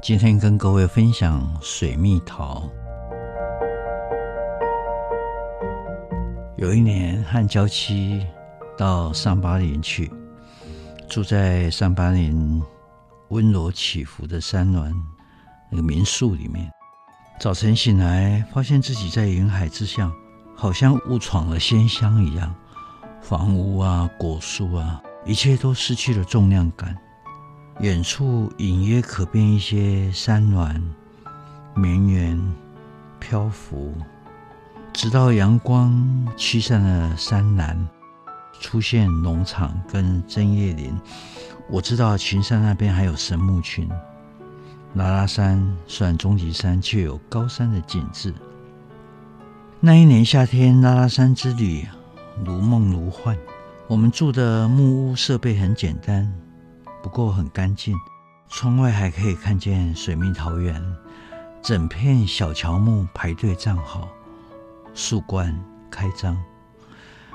今天跟各位分享水蜜桃。有一年和娇妻到上巴林去，住在上巴林温柔起伏的山峦那个民宿里面。早晨醒来，发现自己在云海之下，好像误闯了仙乡一样。房屋啊，果树啊，一切都失去了重量感。远处隐约可辨一些山峦绵延漂浮，直到阳光驱散了山岚，出现农场跟针叶林。我知道群山那边还有神木群。拉拉山算中级山，却有高山的景致。那一年夏天，拉拉山之旅如梦如幻。我们住的木屋设备很简单。不过很干净，窗外还可以看见水蜜桃园，整片小乔木排队站好，树冠开张。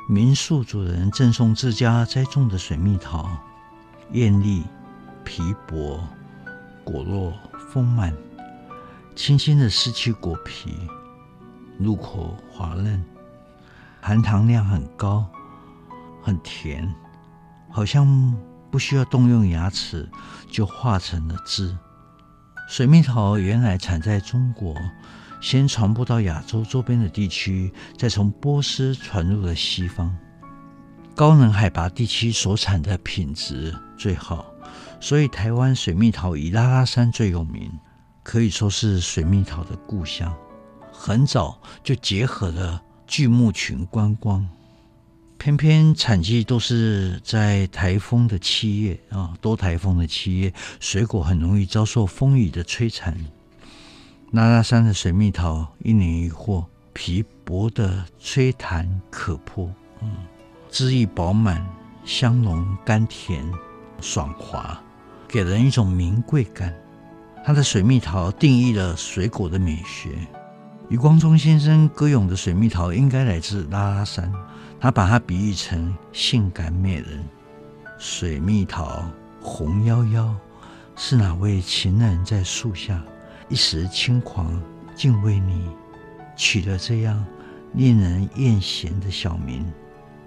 民宿主人赠送自家栽种的水蜜桃，艳丽、皮薄，果肉丰满，轻轻的撕去果皮，入口滑嫩，含糖量很高，很甜，好像。不需要动用牙齿就化成了汁。水蜜桃原来产在中国，先传播到亚洲周边的地区，再从波斯传入了西方。高能海拔地区所产的品质最好，所以台湾水蜜桃以拉拉山最有名，可以说是水蜜桃的故乡。很早就结合了巨木群观光。偏偏产季都是在台风的七月啊，多台风的七月，水果很容易遭受风雨的摧残。拉拉山的水蜜桃一年一获，皮薄的吹弹可破，嗯，汁液饱满，香浓甘甜，爽滑，给人一种名贵感。它的水蜜桃定义了水果的美学。余光中先生歌咏的水蜜桃应该来自拉拉山。他把它比喻成性感美人，水蜜桃红夭夭，是哪位情人在树下一时轻狂，竟为你取了这样令人艳羡的小名？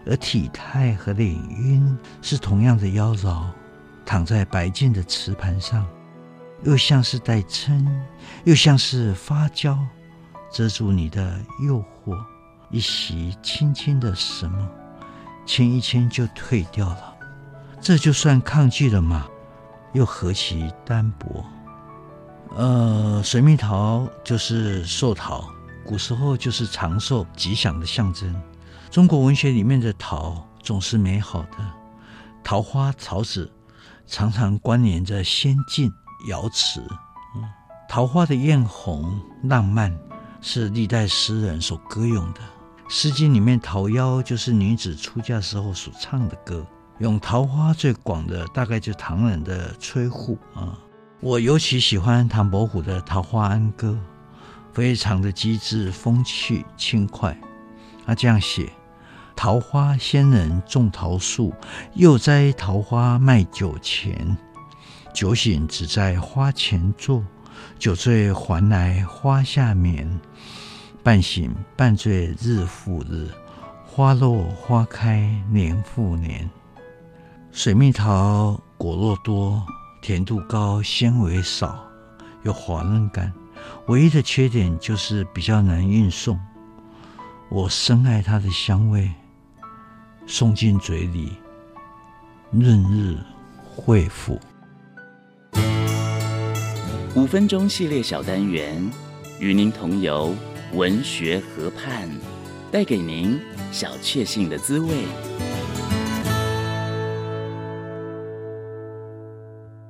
而体态和脸晕是同样的妖娆，躺在白净的瓷盘上，又像是带针，又像是发胶，遮住你的诱惑。一袭轻轻的什么，牵一牵就退掉了，这就算抗拒了吗？又何其单薄？呃，水蜜桃就是寿桃，古时候就是长寿吉祥的象征。中国文学里面的桃总是美好的，桃花桃子常常关联着仙境瑶池。嗯，桃花的艳红浪漫是历代诗人所歌咏的。《诗经》里面《桃夭》就是女子出嫁时候所唱的歌，用桃花最广的大概就唐人的崔护啊。我尤其喜欢唐伯虎的《桃花庵歌》，非常的机智、风趣、轻快。他这样写：桃花仙人种桃树，又摘桃花卖酒钱。酒醒只在花前坐，酒醉还来花下眠。半醒半醉日复日，花落花开年复年。水蜜桃果肉多，甜度高，纤维少，有滑嫩感。唯一的缺点就是比较难运送。我深爱它的香味，送进嘴里，润日惠肤。五分钟系列小单元，与您同游。文学河畔，带给您小确幸的滋味。